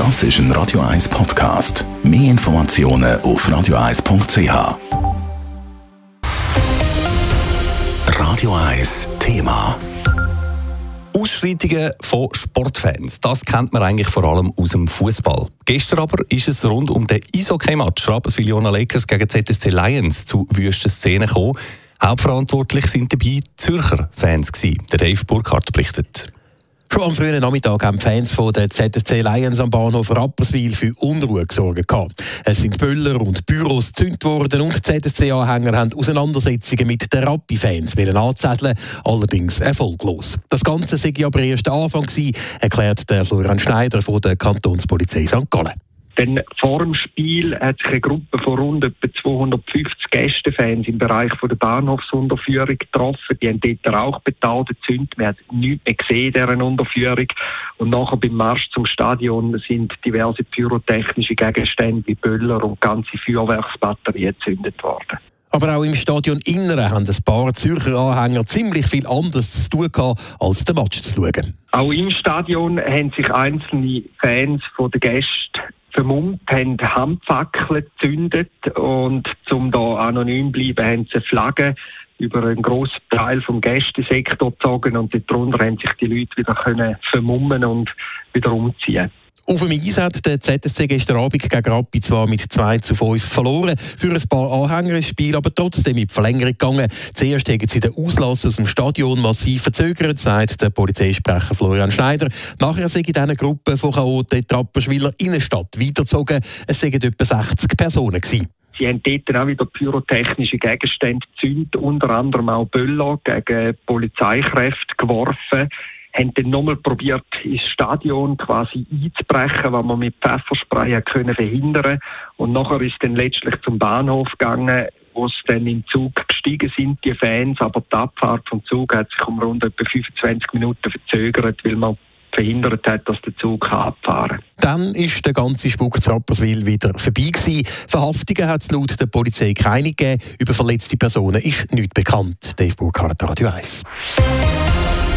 Das ist ein Radio 1 Podcast. Mehr Informationen auf radio1.ch. Radio 1 Thema. Ausschreitungen von Sportfans, das kennt man eigentlich vor allem aus dem Fußball. Gestern aber ist es rund um den Eishockey-Match Rapperswil-Jona Lakers gegen ZSC Lions zu wüsten Szenen gekommen. Hauptverantwortlich sind dabei Zürcher Fans Dave Burkhardt berichtet. Schon am frühen Nachmittag haben Fans von der ZSC Lions am Bahnhof Rapperswil für Unruhe gesorgt. Es sind Böller und Büros gezündet worden und ZSC-Anhänger haben Auseinandersetzungen mit den Rappi-Fans anzetteln, allerdings erfolglos. Das Ganze sei aber erst der Anfang gewesen, erklärt der Florian Schneider von der Kantonspolizei St. Gallen. Dann vor dem Spiel hat sich eine Gruppe von rund etwa 250 Gästefans im Bereich von der Bahnhofsunterführung getroffen. Die haben dort Rauchbetal gezündet. Man hat nichts mehr gesehen dieser Unterführung. Und nachher beim Marsch zum Stadion sind diverse pyrotechnische Gegenstände wie Böller und ganze Feuerwerksbatterien gezündet worden. Aber auch im Stadion Inneren haben ein paar Zürcher Anhänger ziemlich viel anderes zu tun gehabt, als den Match zu schauen. Auch im Stadion haben sich einzelne Fans von den Gästen vermummt, haben Handfackeln gezündet und zum da anonym bleiben, haben sie Flaggen über einen grossen Teil vom Gästesektor gezogen und darunter haben sich die Leute wieder können vermummen und wieder umziehen. Auf dem Eis hat der ZSC gestern Abend gegen Rappi zwar mit 2 zu 5 verloren. Für ein paar Anhänger ist Spiel aber trotzdem mit Verlängerung gegangen. Zuerst haben sie den Auslass aus dem Stadion massiv verzögert, sagt der Polizeisprecher Florian Schneider. Nachher sei in dieser Gruppe von Chaoten in die Rapperschwiller Innenstadt weitergezogen. Es seien etwa 60 Personen gewesen. Sie haben dort auch wieder pyrotechnische Gegenstände gezündet, unter anderem auch Böller gegen Polizeikräfte geworfen haben dann nochmal probiert, ins Stadion quasi einzubrechen, was man mit Pfefferspray können verhindern Und nachher ist dann letztlich zum Bahnhof gegangen, wo sie dann im Zug gestiegen sind, die Fans, aber die Abfahrt vom Zug hat sich um rund etwa 25 Minuten verzögert, weil man verhindert hat, dass der Zug abfahren kann. Dann ist der ganze Spuk zu Rapperswil wieder vorbei gewesen. Verhaftungen hat es laut der Polizei keine gegeben. Über verletzte Personen ist nichts bekannt. Dave Burkhardt, Radio 1.